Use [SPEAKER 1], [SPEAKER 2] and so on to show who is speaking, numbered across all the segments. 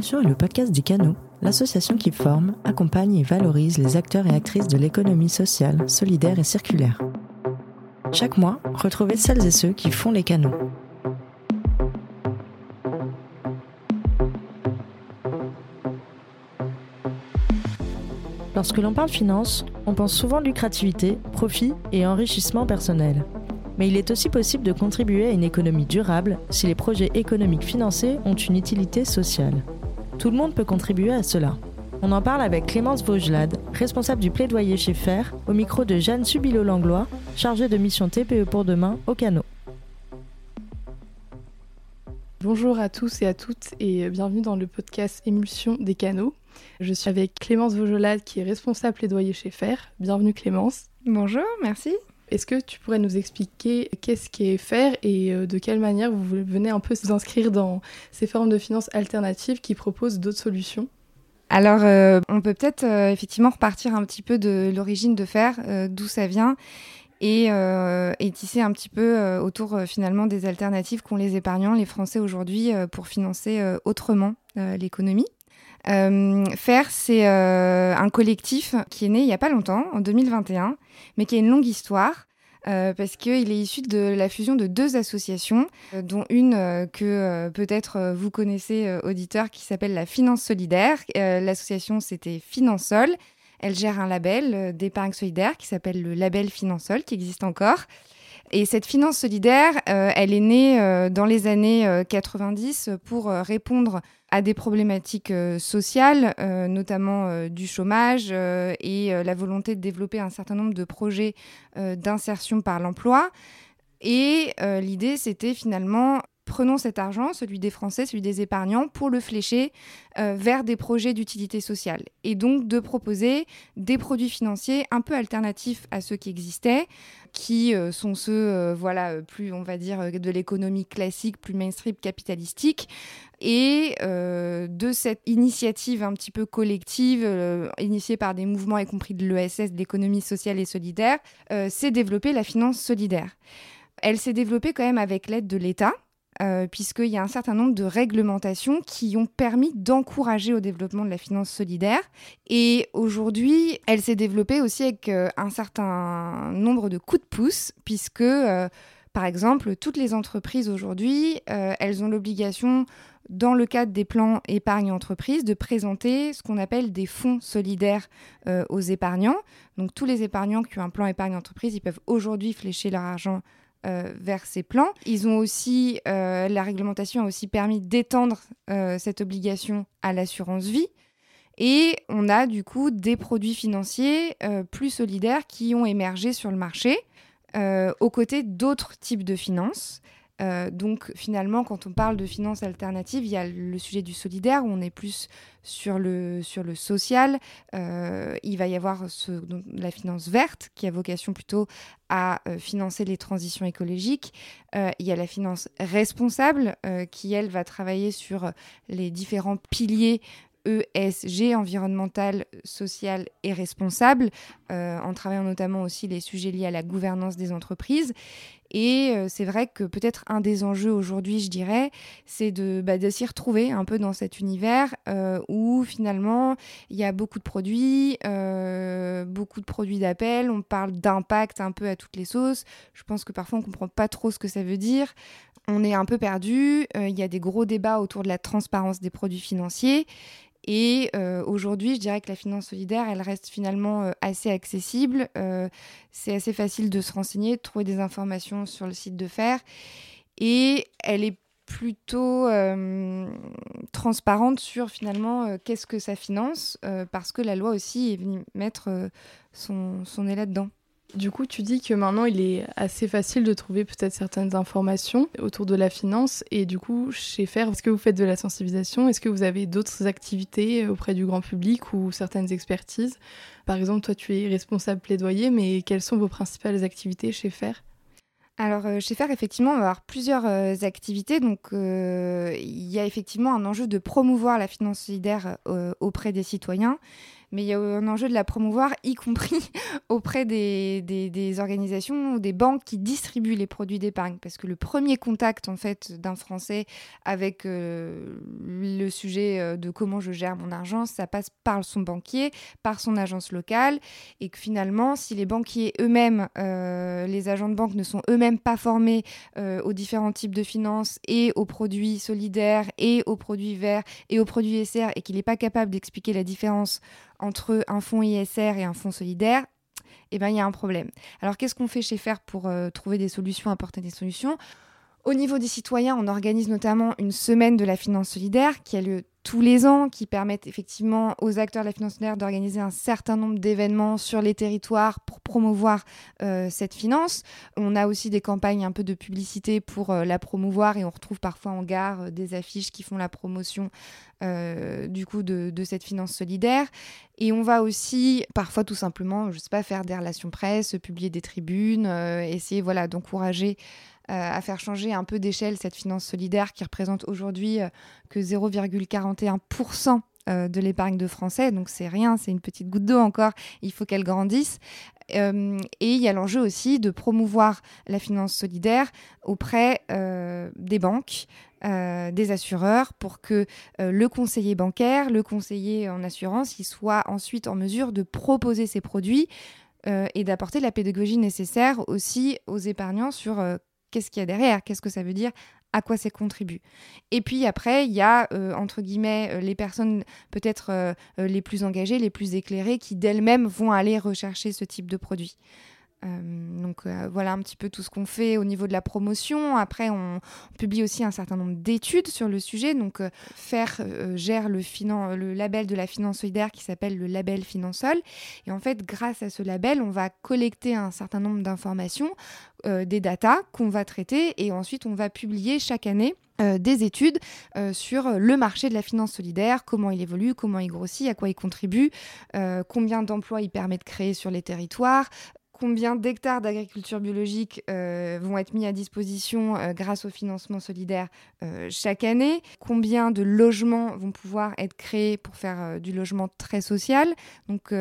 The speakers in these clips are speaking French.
[SPEAKER 1] Impulsion est le podcast des Canaux, l'association qui forme, accompagne et valorise les acteurs et actrices de l'économie sociale, solidaire et circulaire. Chaque mois, retrouvez celles et ceux qui font les canaux. Lorsque l'on parle finance, on pense souvent lucrativité, profit et enrichissement personnel. Mais il est aussi possible de contribuer à une économie durable si les projets économiques financés ont une utilité sociale. Tout le monde peut contribuer à cela. On en parle avec Clémence Vaugelade, responsable du plaidoyer chez FAIR, au micro de Jeanne Subilo-Langlois, chargée de mission TPE pour demain au canot.
[SPEAKER 2] Bonjour à tous et à toutes et bienvenue dans le podcast Émulsion des canaux. Je suis avec Clémence Vaugelade qui est responsable plaidoyer chez FAIR. Bienvenue Clémence.
[SPEAKER 3] Bonjour, merci.
[SPEAKER 2] Est-ce que tu pourrais nous expliquer qu'est-ce qu'est FAIR et euh, de quelle manière vous venez un peu vous inscrire dans ces formes de finances alternatives qui proposent d'autres solutions?
[SPEAKER 3] Alors, euh, on peut peut-être euh, effectivement repartir un petit peu de l'origine de FAIR, d'où ça vient, et, tisser un petit peu autour finalement des alternatives qu'ont les épargnants, les Français aujourd'hui, pour financer autrement l'économie. Euh, c'est euh, un collectif qui est né il n'y a pas longtemps, en 2021, mais qui a une longue histoire. Euh, parce qu'il est issu de la fusion de deux associations, euh, dont une euh, que peut-être vous connaissez, auditeur, qui s'appelle la Finance Solidaire. L'association, c'était Finansol. Elle gère un label d'épargne solidaire qui s'appelle le label Finansol, qui existe encore. Et cette finance solidaire, elle est née dans les années 90 euh, pour répondre à des problématiques sociales, notamment du chômage et la volonté de développer un certain nombre de projets d'insertion par l'emploi. Et l'idée, c'était finalement prenons cet argent, celui des Français, celui des épargnants, pour le flécher euh, vers des projets d'utilité sociale. Et donc de proposer des produits financiers un peu alternatifs à ceux qui existaient, qui euh, sont ceux, euh, voilà, plus, on va dire, de l'économie classique, plus mainstream, capitalistique. Et de cette initiative un petit peu collective, initiée par des mouvements, y compris de l'ESS, de l'économie sociale et solidaire, s'est développée la finance solidaire. Elle s'est développée quand même avec l'aide de l'État, euh, puisqu'il y a un certain nombre de réglementations qui ont permis d'encourager au développement de la finance solidaire. Et aujourd'hui, elle s'est développée aussi avec euh, un certain nombre de coups de pouce, puisque, euh, par exemple, toutes les entreprises aujourd'hui, elles ont l'obligation dans le cadre des plans épargne entreprise, de présenter ce qu'on appelle des fonds solidaires aux épargnants. Donc tous les épargnants qui ont un plan épargne entreprise, ils peuvent aujourd'hui flécher leur argent euh, vers ces plans. Ils ont aussi, euh, la réglementation a aussi permis d'étendre euh, cette obligation à l'assurance vie. Et on a du coup des produits financiers plus solidaires qui ont émergé sur le marché aux côtés d'autres types de finances. Euh, donc finalement, quand on parle de finances alternatives, il y a le sujet du solidaire où on est plus sur le, sur le social. Euh, il va y avoir la finance verte qui a vocation plutôt à euh, financer les transitions écologiques. il y a la finance responsable qui, elle, va travailler sur les différents piliers ESG, environnemental, social et responsable, en travaillant notamment aussi les sujets liés à la gouvernance des entreprises. Et euh, c'est vrai que peut-être un des enjeux aujourd'hui, je dirais, c'est de, bah, s'y retrouver un peu dans cet univers euh, où finalement il y a beaucoup de produits, euh, beaucoup de produits d'appel, on parle d'impact un peu à toutes les sauces. Je pense que parfois on ne comprend pas trop ce que ça veut dire. On est un peu perdu, il y a des gros débats autour de la transparence des produits financiers. Et euh, aujourd'hui, je dirais que la finance solidaire, elle reste finalement euh, assez accessible. Euh, c'est assez facile de se renseigner, de trouver des informations sur le site de FAIR. Et elle est plutôt transparente sur finalement qu'est-ce que ça finance, parce que la loi aussi est venue mettre son, son nez là-dedans.
[SPEAKER 2] Du coup, tu dis que maintenant, il est assez facile de trouver peut-être certaines informations autour de la finance. Et du coup, chez FAIR, est-ce que vous faites de la sensibilisation? Est-ce que vous avez d'autres activités auprès du grand public ou certaines expertises? Par exemple, toi, tu es responsable plaidoyer, mais quelles sont vos principales activités chez FAIR
[SPEAKER 3] alors euh, chez FAIR, effectivement, on va avoir plusieurs euh, activités. Donc euh, il y a effectivement un enjeu de promouvoir la finance solidaire auprès des citoyens. Mais il y a un enjeu de la promouvoir, y compris auprès des, des, organisations ou des banques qui distribuent les produits d'épargne. Parce que le premier contact, en fait, d'un Français avec euh, le sujet euh, de comment je gère mon argent, ça passe par son banquier, par son agence locale, et que finalement, si les banquiers eux-mêmes, euh, les agents de banque ne sont eux-mêmes pas formés aux différents types de finances et aux produits solidaires et aux produits verts et aux produits SR, et qu'il n'est pas capable d'expliquer la différence entre un fonds ISR et un fonds solidaire, eh ben, il y a un problème. Alors qu'est-ce qu'on fait chez FAIR pour euh, trouver des solutions, apporter des solutions? Au niveau des citoyens, on organise notamment une semaine de la finance solidaire qui a lieu tous les ans qui permettent effectivement aux acteurs de la finance d'organiser un certain nombre d'événements sur les territoires pour promouvoir euh, cette finance. On a aussi des campagnes un peu de publicité pour euh, la promouvoir et on retrouve parfois en gare euh, des affiches qui font la promotion du coup de, de, cette finance solidaire. Et on va aussi parfois tout simplement, je sais pas, faire des relations presse, publier des tribunes, essayer voilà d'encourager à faire changer un peu d'échelle cette finance solidaire qui représente aujourd'hui euh, que 0,41% euh, de l'épargne de Français. Donc c'est rien, c'est une petite goutte d'eau encore, il faut qu'elle grandisse. et il y a l'enjeu aussi de promouvoir la finance solidaire auprès des banques, des assureurs, pour que le conseiller bancaire, le conseiller en assurance, il soit ensuite en mesure de proposer ses produits et d'apporter la pédagogie nécessaire aussi aux épargnants sur qu'est-ce qu'il y a derrière, qu'est-ce que ça veut dire, à quoi ça contribue. Et puis après, il y a, euh, entre guillemets, euh, les personnes peut-être euh, les plus engagées, les plus éclairées, qui d'elles-mêmes vont aller rechercher ce type de produit. Euh, donc euh, voilà un petit peu tout ce qu'on fait au niveau de la promotion. Après, on, publie aussi un certain nombre d'études sur le sujet. Donc euh, FAIR gère le, le, label de la finance solidaire qui s'appelle le label Finansol. Et en fait, grâce à ce label, on va collecter un certain nombre d'informations, des datas qu'on va traiter et ensuite on va publier chaque année des études sur le marché de la finance solidaire, comment il évolue, comment il grossit, à quoi il contribue, combien d'emplois il permet de créer sur les territoires, combien d'hectares d'agriculture biologique euh, vont être mis à disposition euh, grâce au financement solidaire euh, chaque année, combien de logements vont pouvoir être créés pour faire du logement très social? Donc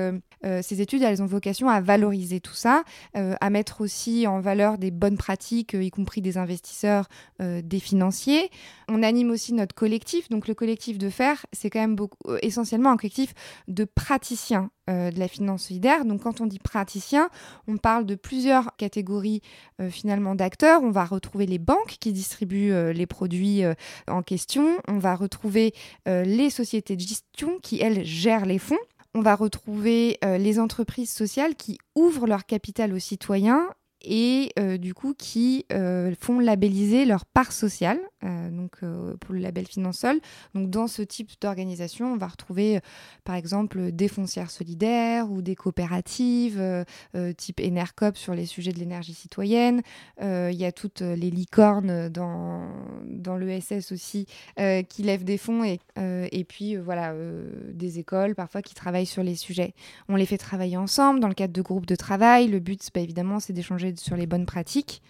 [SPEAKER 3] ces études, elles ont vocation à valoriser tout ça, à mettre aussi en valeur des bonnes pratiques, y compris des investisseurs, des financiers. On anime aussi notre collectif. Donc le collectif de fer, c'est quand même beaucoup, essentiellement un collectif de praticiens euh, de la finance solidaire. Donc quand on dit praticien, on parle de plusieurs catégories euh, finalement d'acteurs. On va retrouver les banques qui distribuent euh, les produits en question. On va retrouver les sociétés de gestion qui, elles, gèrent les fonds. On va retrouver les entreprises sociales qui ouvrent leur capital aux citoyens et euh, du coup qui euh, font labelliser leur part sociale, euh, donc pour le label Finansol. Donc dans ce type d'organisation, on va retrouver par exemple des foncières solidaires ou des coopératives type Enercop sur les sujets de l'énergie citoyenne. Il y a toutes les licornes dans, dans l'ESS aussi qui lèvent des fonds et, et puis voilà des écoles parfois qui travaillent sur les sujets. On les fait travailler ensemble dans le cadre de groupes de travail. Le but, évidemment, c'est d'échanger sur les bonnes pratiques.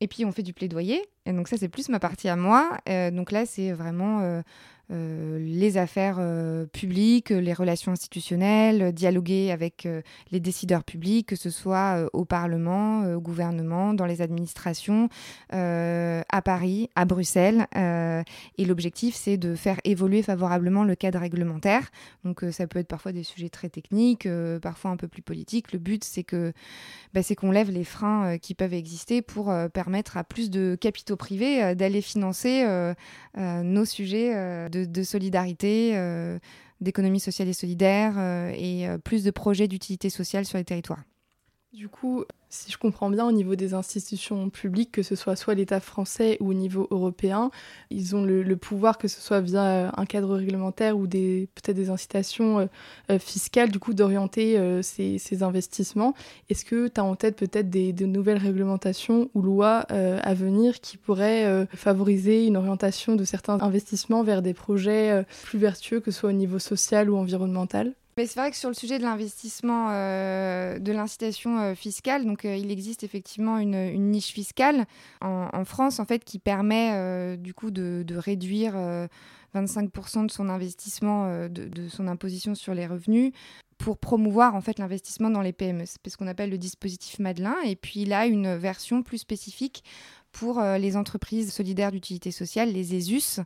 [SPEAKER 3] Et puis on fait du plaidoyer. Et donc ça, c'est plus ma partie à moi. Euh, donc là, c'est vraiment euh, les affaires euh, publiques, les relations institutionnelles, dialoguer avec euh, les décideurs publics, que ce soit au Parlement, au gouvernement, dans les administrations, à Paris, à Bruxelles. et l'objectif, c'est de faire évoluer favorablement le cadre réglementaire. Donc ça peut être parfois des sujets très techniques, parfois un peu plus politiques. Le but, c'est que bah, c'est qu'on lève les freins qui peuvent exister pour permettre à plus de capitaux privés d'aller financer nos sujets de de, solidarité, euh, d'économie sociale et solidaire euh, et euh, plus de projets d'utilité sociale sur les territoires.
[SPEAKER 2] Du coup, si je comprends bien, au niveau des institutions publiques, que ce soit soit l'État français ou au niveau européen, ils ont le, pouvoir, que ce soit via euh, un cadre réglementaire ou des peut-être des incitations euh, euh, fiscales, du coup, d'orienter ces, investissements. Est-ce que tu as en tête peut-être des, nouvelles réglementations ou lois à venir qui pourraient favoriser une orientation de certains investissements vers des projets plus vertueux, que ce soit au niveau social ou environnemental?
[SPEAKER 3] C'est vrai que sur le sujet de l'investissement, de l'incitation fiscale, donc il existe effectivement une, niche fiscale en, France qui permet du coup de, réduire 25% de son investissement, de, de, son imposition sur les revenus pour promouvoir en fait l'investissement dans les PME. C'est ce qu'on appelle le dispositif Madelin. Et puis il a une version plus spécifique pour euh, les entreprises solidaires d'utilité sociale, les ESUS,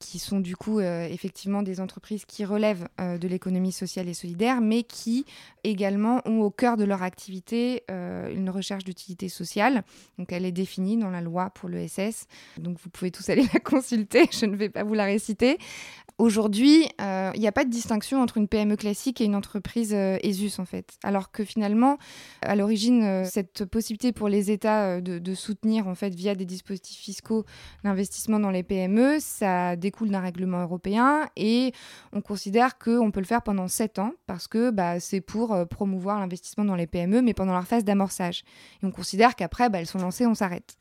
[SPEAKER 3] qui sont du coup euh, effectivement des entreprises qui relèvent euh, de l'économie sociale et solidaire, mais qui également ont au cœur de leur activité une recherche d'utilité sociale. Donc elle est définie dans la loi pour l'ESS. Donc vous pouvez tous aller la consulter, je ne vais pas vous la réciter. Aujourd'hui, il n'y a pas de distinction entre une PME classique et une entreprise ESUS en fait. Alors que finalement, à l'origine, cette possibilité pour les États de, de soutenir en fait via des dispositifs fiscaux l'investissement dans les PME. Ça découle d'un règlement européen et on considère qu'on peut le faire pendant 7 ans parce que bah, c'est pour euh, promouvoir l'investissement dans les PME, mais pendant leur phase d'amorçage. Et on considère qu'après, bah, elles sont lancées, on s'arrête.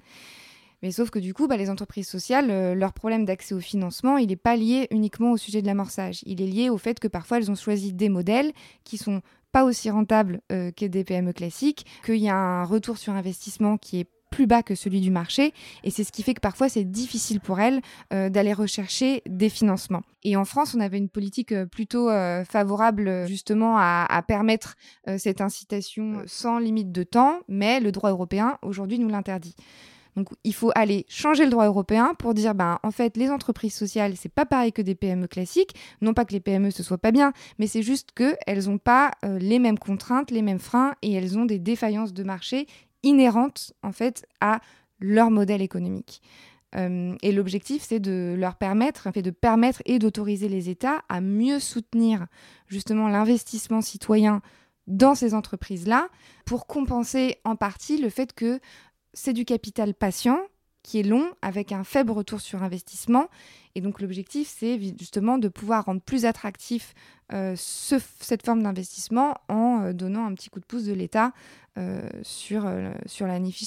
[SPEAKER 3] Mais sauf que du coup, bah, les entreprises sociales, euh, leur problème d'accès au financement, il n'est pas lié uniquement au sujet de l'amorçage. Il est lié au fait que parfois elles ont choisi des modèles qui sont pas aussi rentables euh, que des PME classiques, qu'il y a un retour sur investissement qui est plus bas que celui du marché. Et c'est ce qui fait que parfois c'est difficile pour elles euh, d'aller rechercher des financements. Et en France, on avait une politique euh, plutôt euh, favorable justement à, permettre cette incitation sans limite de temps, mais le droit européen aujourd'hui nous l'interdit. Donc il faut aller changer le droit européen pour dire ben en fait les entreprises sociales c'est pas pareil que des PME classiques, non pas que les PME ce soit pas bien, mais c'est juste que elles ont pas les mêmes contraintes, les mêmes freins et elles ont des défaillances de marché inhérentes en fait à leur modèle économique. Euh, et l'objectif, c'est de leur permettre, en fait, de permettre et d'autoriser les États à mieux soutenir justement l'investissement citoyen dans ces entreprises-là pour compenser en partie le fait que c'est du capital patient qui est long avec un faible retour sur investissement. Et donc l'objectif, c'est justement de pouvoir rendre plus attractif euh, cette forme d'investissement en euh, donnant un petit coup de pouce de l'État euh, sur, sur la niche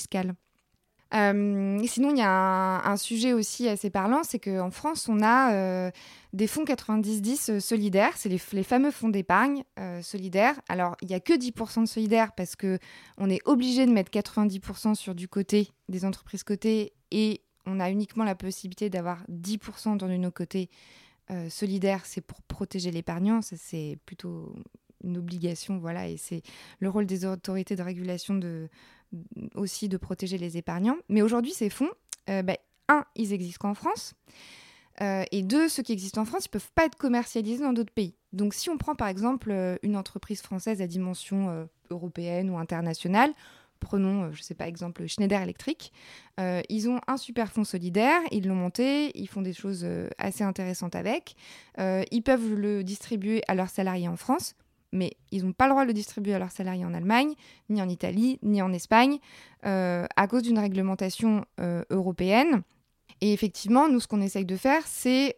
[SPEAKER 3] fiscale. sinon, il y a un, sujet aussi assez parlant, c'est qu'en France, on a des fonds 90-10 solidaires, c'est les, les, fameux fonds d'épargne solidaires. Alors, il n'y a que 10% de solidaires parce qu'on est obligé de mettre 90% sur du côté des entreprises cotées et on a uniquement la possibilité d'avoir 10% dans une côté euh, solidaire, c'est pour protéger l'épargnant, ça c'est plutôt une obligation, voilà, et c'est le rôle des autorités de régulation de, aussi de protéger les épargnants. Mais aujourd'hui, ces fonds, euh, ben, un, ils existent qu'en France, euh, et deux, ceux qui existent en France, ils peuvent pas être commercialisés dans d'autres pays. Donc si on prend par exemple une entreprise française à dimension européenne ou internationale, Prenons, euh, je ne sais pas, exemple Schneider Electric. Euh, ils ont un super fonds solidaire, ils l'ont monté, ils font des choses euh, assez intéressantes avec. ils peuvent le distribuer à leurs salariés en France, mais ils n'ont pas le droit de le distribuer à leurs salariés en Allemagne, ni en Italie, ni en Espagne, à cause d'une réglementation européenne. Et effectivement, nous, ce qu'on essaye de faire, c'est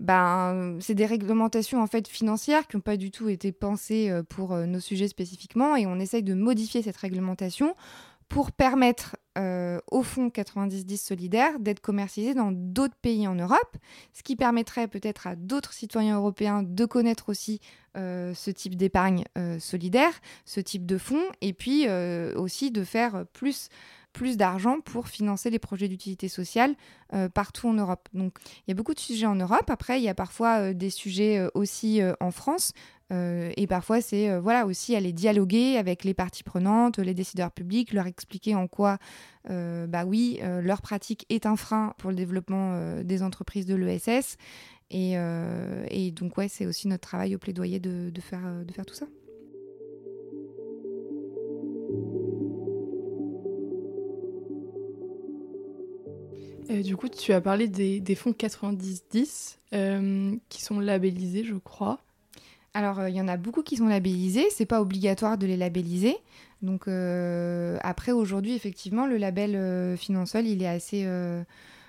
[SPEAKER 3] ben, c'est des réglementations en fait financières qui n'ont pas du tout été pensées euh, pour euh, nos sujets spécifiquement et on essaye de modifier cette réglementation pour permettre euh, au fonds 90-10 solidaire d'être commercialisé dans d'autres pays en Europe, ce qui permettrait peut-être à d'autres citoyens européens de connaître aussi ce type d'épargne solidaire, ce type de fonds, et puis aussi de faire plus d'argent pour financer les projets d'utilité sociale euh, partout en Europe. Donc il y a beaucoup de sujets en Europe. Après, il y a parfois euh, des sujets euh, aussi en France. Et parfois, c'est voilà aussi aller dialoguer avec les parties prenantes, les décideurs publics, leur expliquer en quoi, bah oui, leur pratique est un frein pour le développement des entreprises de l'ESS. Et, donc, ouais, c'est aussi notre travail au plaidoyer de, faire, tout ça.
[SPEAKER 2] Euh, du coup, tu as parlé des, fonds 90-10 euh, qui sont labellisés, je crois.
[SPEAKER 3] Alors, euh, il y en a beaucoup qui sont labellisés. C'est pas obligatoire de les labelliser. Donc, après, aujourd'hui, effectivement, le label Finansol, il est assez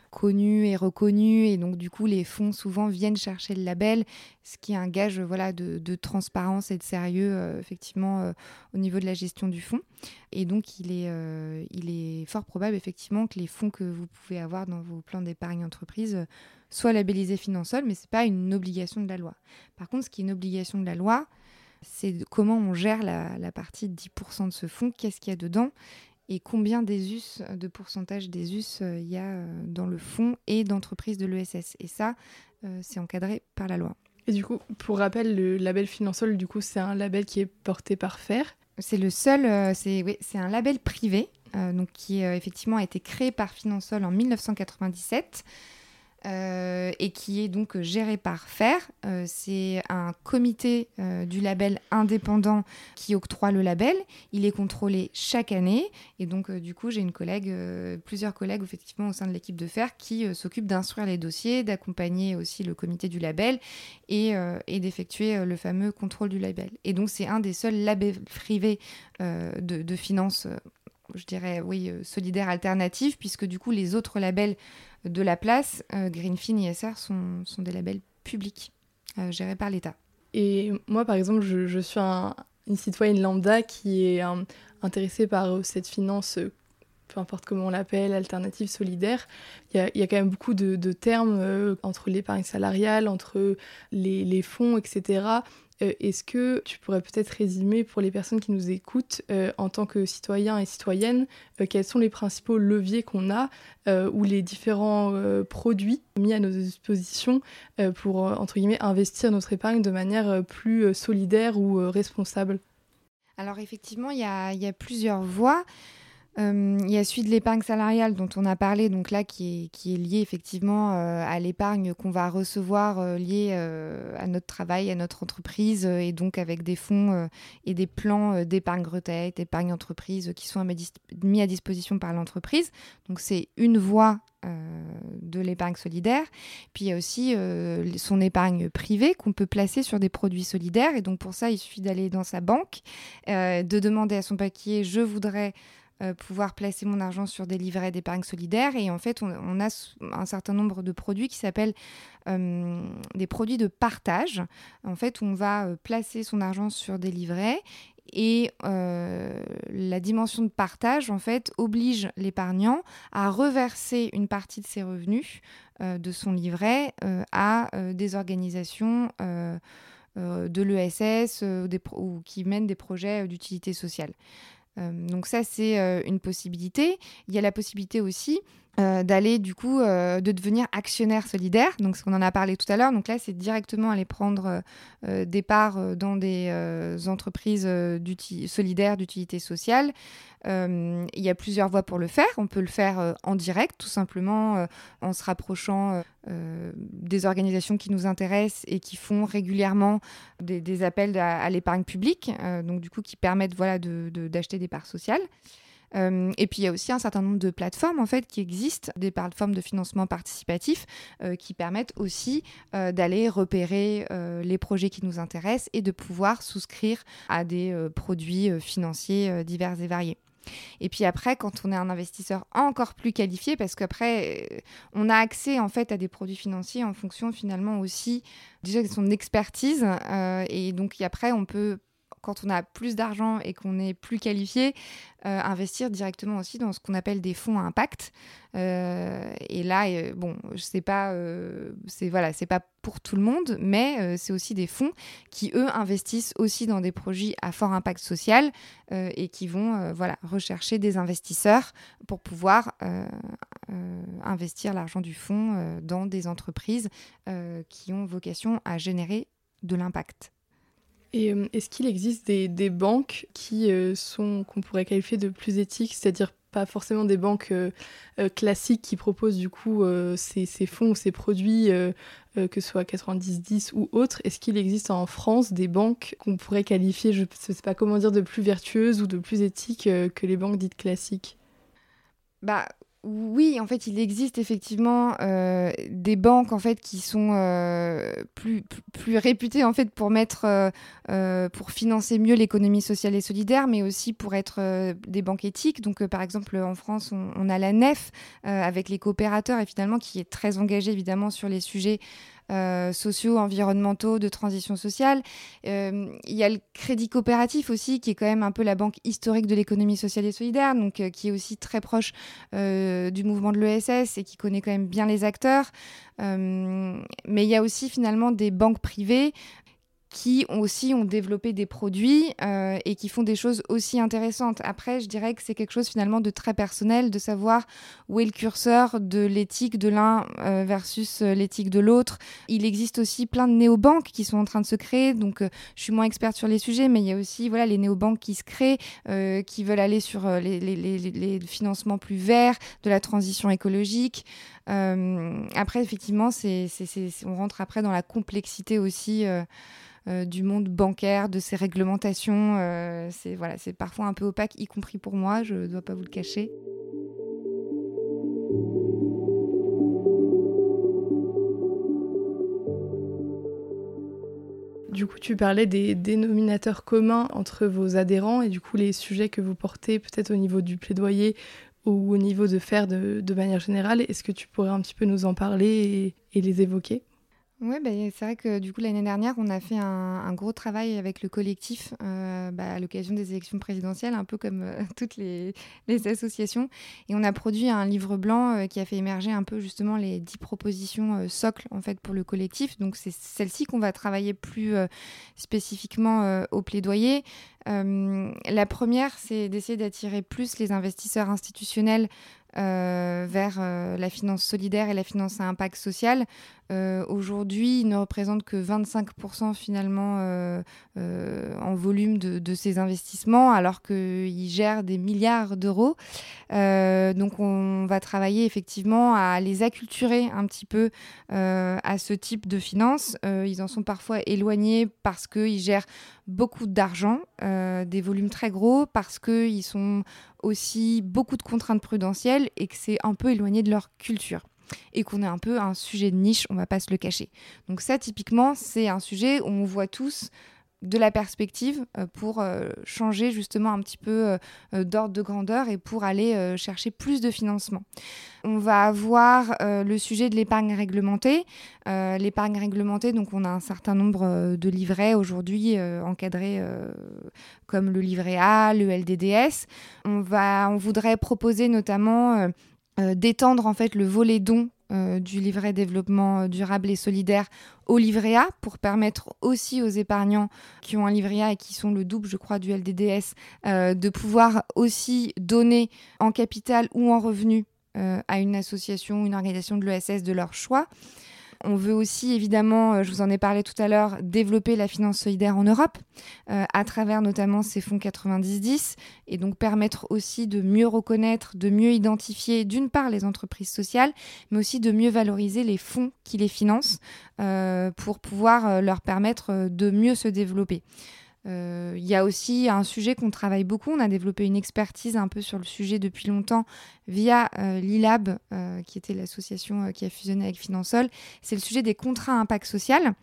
[SPEAKER 3] connu et reconnu et donc du coup les fonds souvent viennent chercher le label ce qui est un gage de, transparence et de sérieux euh, effectivement euh, au niveau de la gestion du fonds et donc euh, il est fort probable effectivement que les fonds que vous pouvez avoir dans vos plans d'épargne entreprise soient labellisés Finansol mais c'est pas une obligation de la loi par contre ce qui est une obligation de la loi c'est comment on gère la, partie 10% de ce fonds, qu'est-ce qu'il y a dedans et combien des us, de pourcentage des us il y a dans le fonds et d'entreprises de l'ESS. Et ça, c'est encadré par la loi.
[SPEAKER 2] Et du coup, pour rappel, le label Finansol, du coup, c'est un label qui est porté par FAIR.
[SPEAKER 3] C'est le seul, c'est oui, un label privé, donc qui effectivement a été créé par Finansol en 1997. Euh, et qui est donc géré par FAIR. Euh, c'est un comité euh, du label indépendant qui octroie le label. Il est contrôlé chaque année et donc du coup j'ai une collègue, plusieurs collègues effectivement au sein de l'équipe de FAIR qui s'occupent d'instruire les dossiers, d'accompagner aussi le comité du label et, d'effectuer le fameux contrôle du label. Et donc c'est un des seuls labels privés de, de finances je dirais, oui, solidaire alternative, puisque du coup, les autres labels de la place, euh, Greenfin ISR sont, sont, des labels publics euh, gérés par l'État.
[SPEAKER 2] Et moi, par exemple, je, suis une citoyenne lambda qui est intéressée par euh, cette finance, peu importe comment on l'appelle, alternative solidaire. Il y, a, quand même beaucoup de, termes entre l'épargne salariale, entre les fonds, etc. Euh, est-ce que tu pourrais peut-être résumer pour les personnes qui nous écoutent euh, en tant que citoyens et citoyennes euh, quels sont les principaux leviers qu'on a ou les différents produits mis à nos dispositions pour investir notre épargne de manière plus solidaire ou responsable?
[SPEAKER 3] Alors effectivement, il y a, plusieurs voies. Euh, il y a celui de l'épargne salariale dont on a parlé, donc là qui est, qui est lié effectivement euh, à l'épargne qu'on va recevoir euh, liée à notre travail, à notre entreprise, et donc avec des fonds et des plans d'épargne retraite, d'épargne entreprise qui sont mis à disposition par l'entreprise. Donc c'est une voie de l'épargne solidaire. Puis il y a aussi son épargne privée qu'on peut placer sur des produits solidaires. Et donc pour ça, il suffit d'aller dans sa banque, de demander à son paquier, je voudrais euh, pouvoir placer mon argent sur des livrets d'épargne solidaire. Et en fait, on, a un certain nombre de produits qui s'appellent euh, des produits de partage. En fait, on va euh, placer son argent sur des livrets et la dimension de partage, en fait, oblige l'épargnant à reverser une partie de ses revenus de son livret à des organisations de l'ESS ou qui mènent des projets d'utilité sociale. Euh, donc ça, c'est euh, une possibilité. Il y a la possibilité aussi euh, d'aller du coup de devenir actionnaire solidaire. Donc ce qu'on en a parlé tout à l'heure. Donc là, c'est directement aller prendre des parts dans des entreprises solidaires d'utilité sociale. il y a plusieurs voies pour le faire. On peut le faire en direct, tout simplement en se rapprochant des organisations qui nous intéressent et qui font régulièrement des, appels à, l'épargne publique, donc du coup qui permettent voilà, d'acheter des parts sociales. Euh, et puis il y a aussi un certain nombre de plateformes en fait qui existent, des plateformes de financement participatif euh, qui permettent aussi euh, d'aller repérer les projets qui nous intéressent et de pouvoir souscrire à des produits financiers divers et variés. Et puis après, quand on est un investisseur encore plus qualifié, parce qu'après, on a accès en fait à des produits financiers en fonction finalement aussi déjà de son expertise. et donc après, on peut quand on a plus d'argent et qu'on est plus qualifié, euh, investir directement aussi dans ce qu'on appelle des fonds à impact. Euh, et là, euh, bon, je sais pas, pas pour tout le monde, mais c'est aussi des fonds qui eux investissent aussi dans des projets à fort impact social et qui vont voilà rechercher des investisseurs pour pouvoir investir l'argent du fonds dans des entreprises qui ont vocation à générer de l'impact.
[SPEAKER 2] Et euh, est-ce qu'il existe des, banques qui euh, sont qu'on pourrait qualifier de plus éthiques, c'est-à-dire pas forcément des banques euh, classiques qui proposent du coup ces, fonds ou ces produits, que ce soit 90-10 ou autres? Est-ce qu'il existe en France des banques qu'on pourrait qualifier, je ne sais pas comment dire, de plus vertueuses ou de plus éthiques que les banques dites classiques?
[SPEAKER 3] Bah, oui, en fait, il existe effectivement euh, des banques en fait qui sont euh, plus, plus, réputées en fait pour mettre euh, pour financer mieux l'économie sociale et solidaire, mais aussi pour être des banques éthiques. Donc, par exemple, en France, on, on a la NEF avec les coopérateurs et finalement qui est très engagée évidemment sur les sujets euh, sociaux, environnementaux, de transition sociale. Euh, il y a le crédit coopératif aussi, qui est quand même un peu la banque historique de l'économie sociale et solidaire, donc euh, qui est aussi très proche du mouvement de l'ESS et qui connaît quand même bien les acteurs. mais il y a aussi finalement des banques privées qui aussi ont développé des produits euh, et qui font des choses aussi intéressantes. Après, je dirais que c'est quelque chose finalement de très personnel, de savoir où est le curseur de l'éthique de l'un euh, versus euh, l'éthique de l'autre. Il existe aussi plein de néobanques qui sont en train de se créer, donc je suis moins experte sur les sujets, mais il y a aussi voilà, les néobanques qui se créent, qui veulent aller sur les, les, les, les, financements plus verts, de la transition écologique. après, effectivement, c'est, on rentre après dans la complexité aussi. Euh, du monde bancaire, de ses réglementations. Euh, c'est voilà, c'est parfois un peu opaque, y compris pour moi, je ne dois pas vous le cacher.
[SPEAKER 2] Du coup, tu parlais des dénominateurs communs entre vos adhérents et du coup les sujets que vous portez peut-être au niveau du plaidoyer ou au niveau de faire de, manière générale. Est-ce que tu pourrais un petit peu nous en parler et les évoquer?
[SPEAKER 3] Oui, bah, c'est vrai que du coup l'année dernière, on a fait un, gros travail avec le collectif euh, bah, à l'occasion des élections présidentielles, un peu comme euh, toutes les, associations. Et on a produit un livre blanc euh, qui a fait émerger un peu justement les dix propositions socles en fait pour le collectif. Donc c'est celle-ci qu'on va travailler plus spécifiquement au plaidoyer. la première, c'est d'essayer d'attirer plus les investisseurs institutionnels euh, vers euh, la finance solidaire et la finance à impact social. Euh, aujourd'hui, il ne représente que 25% finalement en volume de, ces investissements, alors qu'ils gèrent des milliards d'euros. donc on va travailler effectivement à les acculturer un petit peu à ce type de finance. ils en sont parfois éloignés parce qu'ils gèrent beaucoup d'argent, des volumes très gros, parce qu'ils sont aussi beaucoup de contraintes prudentielles et que c'est un peu éloigné de leur culture et qu'on est un peu un sujet de niche, on va pas se le cacher. Donc ça, typiquement, c'est un sujet où on voit tous de la perspective euh, pour euh, changer justement un petit peu euh, d'ordre de grandeur et pour aller chercher plus de financement. On va avoir le sujet de l'épargne réglementée. l'épargne réglementée, donc on a un certain nombre de livrets aujourd'hui encadrés comme le livret A, le LDDS. On, va, on voudrait proposer notamment d'étendre en fait le volet don euh, du livret développement durable et solidaire au livret A pour permettre aussi aux épargnants qui ont un livret A et qui sont le double, je crois, du LDDS, euh, de pouvoir aussi donner en capital ou en revenu euh, à une association, une organisation de l'ESS de leur choix. On veut aussi, évidemment, euh, je vous en ai parlé tout à l'heure, développer la finance solidaire en Europe, euh, à travers notamment ces fonds 90-10, et donc permettre aussi de mieux reconnaître, de mieux identifier, d'une part, les entreprises sociales, mais aussi de mieux valoriser les fonds qui les financent euh, pour pouvoir leur permettre de mieux se développer. Euh, il y a aussi un sujet qu'on travaille beaucoup. On a développé une expertise un peu sur le sujet depuis longtemps via euh, l'ILAB, euh, qui était l'association qui a fusionné avec Finansol. C'est le sujet des contrats à impact social.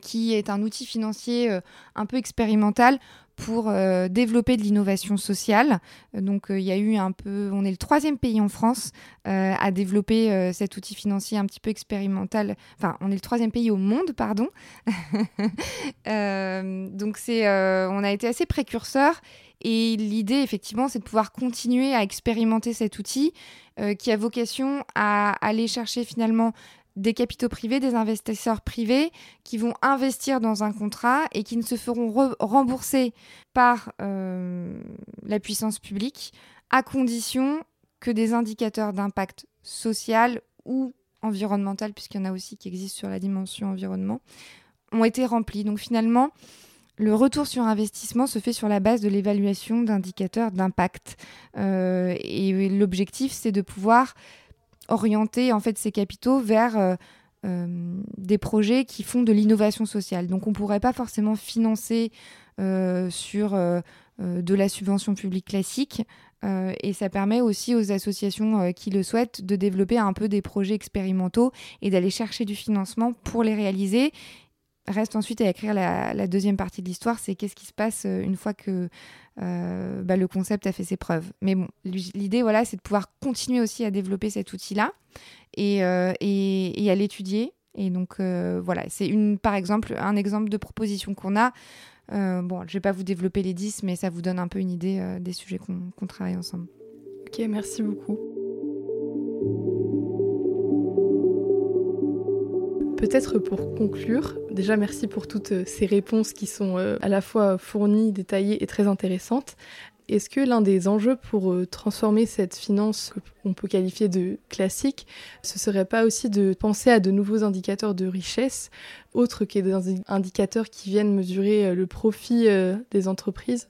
[SPEAKER 3] qui est un outil financier un peu expérimental pour euh, développer de l'innovation sociale. Donc euh, il y a eu un peu, on est le troisième pays en France euh, à développer cet outil financier un petit peu expérimental. Enfin, on est le troisième pays au monde, pardon. donc c'est, on a été assez précurseur. Et l'idée, effectivement, c'est de pouvoir continuer à expérimenter cet outil qui a vocation à aller chercher finalement des capitaux privés, des investisseurs privés qui vont investir dans un contrat et qui ne se feront rembourser par euh, la puissance publique à condition que des indicateurs d'impact social ou environnemental, puisqu'il y en a aussi qui existent sur la dimension environnement, ont été remplis. Donc finalement, le retour sur investissement se fait sur la base de l'évaluation d'indicateurs d'impact. Euh, et l'objectif, c'est de pouvoir orienter en fait ces capitaux vers euh, euh, des projets qui font de l'innovation sociale. Donc on ne pourrait pas forcément financer euh, sur de la subvention publique classique. et ça permet aussi aux associations qui le souhaitent de développer un peu des projets expérimentaux et d'aller chercher du financement pour les réaliser reste ensuite à écrire la, deuxième partie de l'histoire, c'est qu'est-ce qui se passe une fois que euh, bah, le concept a fait ses preuves. Mais bon, l'idée, voilà, c'est de pouvoir continuer aussi à développer cet outil-là et, euh, et, à l'étudier. Et donc, euh, voilà, c'est une, par exemple, un exemple de proposition qu'on a. bon, je ne vais pas vous développer les 10, mais ça vous donne un peu une idée des sujets qu'on travaille ensemble.
[SPEAKER 2] Ok, merci beaucoup. Peut-être pour conclure, déjà merci pour toutes ces réponses qui sont à la fois fournies, détaillées et très intéressantes. Est-ce que l'un des enjeux pour euh, transformer cette finance qu'on peut qualifier de classique, ce serait pas aussi de penser à de nouveaux indicateurs de richesse, autres que des indicateurs qui viennent mesurer euh, le profit euh, des entreprises?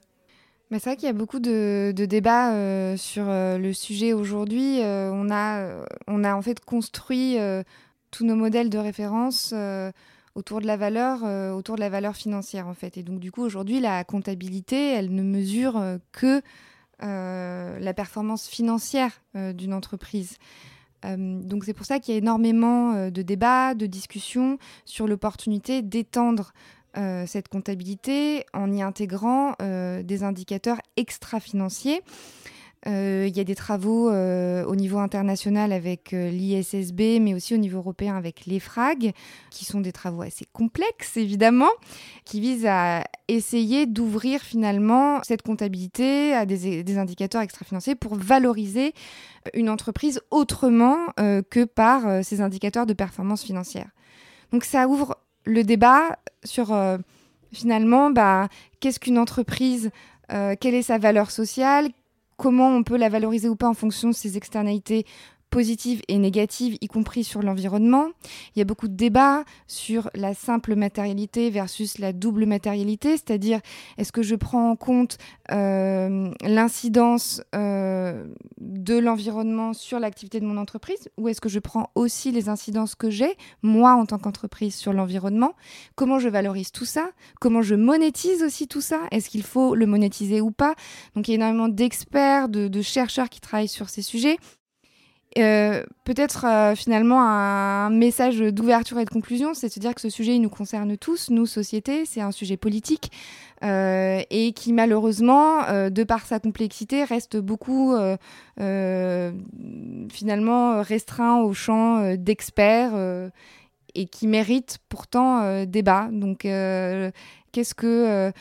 [SPEAKER 3] Mais c'est vrai qu'il y a beaucoup de, débats sur le sujet aujourd'hui. on a en fait construit tous nos modèles de référence autour de la valeur, euh, autour de la valeur financière en fait. Et donc du coup aujourd'hui la comptabilité, elle ne mesure euh, que euh, la performance financière d'une entreprise. donc c'est pour ça qu'il y a énormément de débats, de discussions sur l'opportunité d'étendre cette comptabilité en y intégrant des indicateurs extra-financiers. Euh, il y a des travaux euh, au niveau international avec euh, l'ISSB, mais aussi au niveau européen avec l'EFRAG, qui sont des travaux assez complexes, évidemment, qui visent à essayer d'ouvrir finalement cette comptabilité à des, indicateurs extra-financiers pour valoriser une entreprise autrement que par ces indicateurs de performance financière. Donc ça ouvre le débat sur finalement bah, qu'est-ce qu'une entreprise, quelle est sa valeur sociale, comment on peut la valoriser ou pas en fonction de ses externalités positives et négatives, y compris sur l'environnement. Il y a beaucoup de débats sur la simple matérialité versus la double matérialité, c'est-à-dire est-ce que je prends en compte euh, l'incidence euh, de l'environnement sur l'activité de mon entreprise ou est-ce que je prends aussi les incidences que j'ai, moi en tant qu'entreprise, sur l'environnement? Comment je valorise tout ça? Comment je monétise aussi tout ça? Est-ce qu'il faut le monétiser ou pas? Donc il y a énormément d'experts, de chercheurs qui travaillent sur ces sujets. Euh, peut-être euh, finalement un message d'ouverture et de conclusion, c'est de se dire que ce sujet nous concerne tous, nous société, c'est un sujet politique euh, et qui malheureusement, de par sa complexité, reste beaucoup finalement restreint au champ d'experts et qui mérite pourtant débat. Donc qu'est-ce que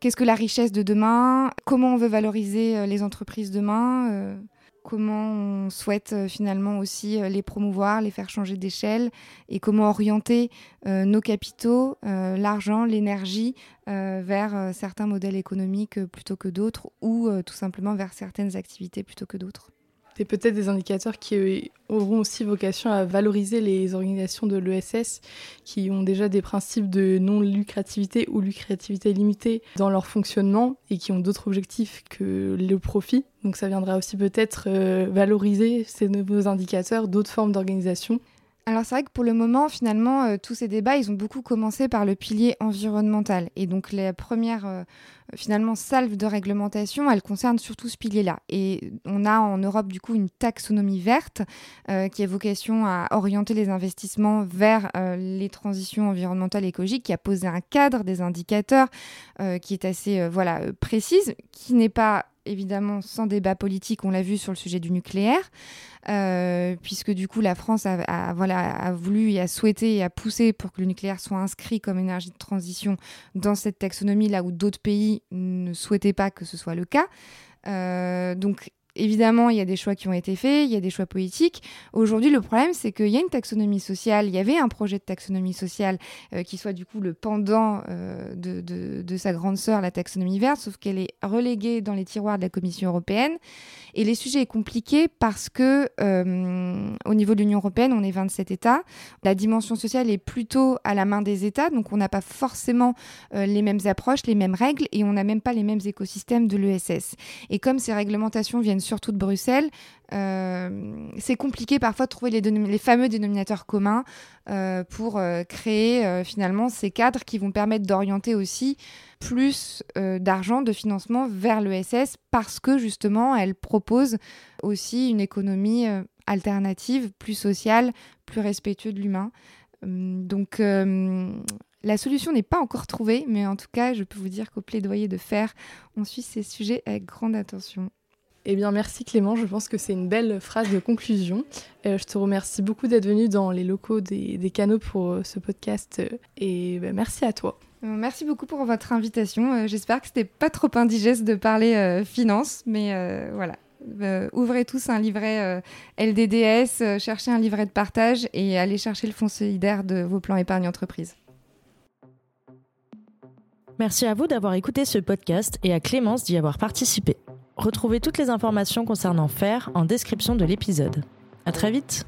[SPEAKER 3] qu'est-ce que la richesse de demain? Comment on veut valoriser les entreprises demain? Comment on souhaite euh, finalement aussi euh, les promouvoir, les faire changer d'échelle et comment orienter euh, nos capitaux, l'argent, l'énergie vers certains modèles économiques plutôt que d'autres ou tout simplement vers certaines activités plutôt que d'autres.
[SPEAKER 2] C'est peut-être des indicateurs qui euh, auront aussi vocation à valoriser les organisations de l'ESS qui ont déjà des principes de non-lucrativité ou lucrativité limitée dans leur fonctionnement et qui ont d'autres objectifs que le profit. Donc ça viendra aussi peut-être euh, valoriser ces nouveaux indicateurs d'autres formes d'organisation
[SPEAKER 3] alors c'est vrai que pour le moment, finalement, euh, tous ces débats, ils ont beaucoup commencé par le pilier environnemental. Et donc la première, euh, finalement, salve de réglementation, elle concerne surtout ce pilier-là. Et on a en Europe, du coup, une taxonomie verte euh, qui a vocation à orienter les investissements vers les transitions environnementales écologiques, qui a posé un cadre, des indicateurs qui est assez voilà, précise, qui n'est pas évidemment sans débat politique, on l'a vu sur le sujet du nucléaire, euh, puisque du coup la France a, voulu et a souhaité et a poussé pour que le nucléaire soit inscrit comme énergie de transition dans cette taxonomie, là où d'autres pays ne souhaitaient pas que ce soit le cas. Euh, donc Évidemment, il y a des choix qui ont été faits, il y a des choix politiques. Aujourd'hui, le problème, c'est qu'il y a une taxonomie sociale, il y avait un projet de taxonomie sociale euh, qui soit du coup le pendant euh, de, de, sa grande sœur, la taxonomie verte, sauf qu'elle est reléguée dans les tiroirs de la Commission européenne. Et les sujets est compliqué parce que euh, au niveau de l'Union européenne, on est 27 États. La dimension sociale est plutôt à la main des États, donc on n'a pas forcément les mêmes approches, les mêmes règles, et on n'a même pas les mêmes écosystèmes de l'ESS. Et comme ces réglementations viennent surtout de Bruxelles, euh, c'est compliqué parfois de trouver les, fameux dénominateurs communs euh, pour euh, créer finalement ces cadres qui vont permettre d'orienter aussi plus d'argent, de financement vers l'ESS parce que justement elle propose aussi une économie alternative, plus sociale, plus respectueuse de l'humain. donc la solution n'est pas encore trouvée, mais en tout cas, je peux vous dire qu'au plaidoyer de fer, on suit ces sujets avec grande attention.
[SPEAKER 2] Eh bien, merci Clément. Je pense que c'est une belle phrase de conclusion. Euh, je te remercie beaucoup d'être venu dans les locaux des, canaux pour euh, ce podcast euh, et bah, merci à toi.
[SPEAKER 3] Merci beaucoup pour votre invitation. J'espère que c'était pas trop indigeste de parler finance, mais voilà. Ouvrez tous un livret LDDS, cherchez un livret de partage et allez chercher le fonds solidaire de vos plans épargne entreprise.
[SPEAKER 1] Merci à vous d'avoir écouté ce podcast et à Clémence d'y avoir participé. Retrouvez toutes les informations concernant FAIR en description de l'épisode. À très vite!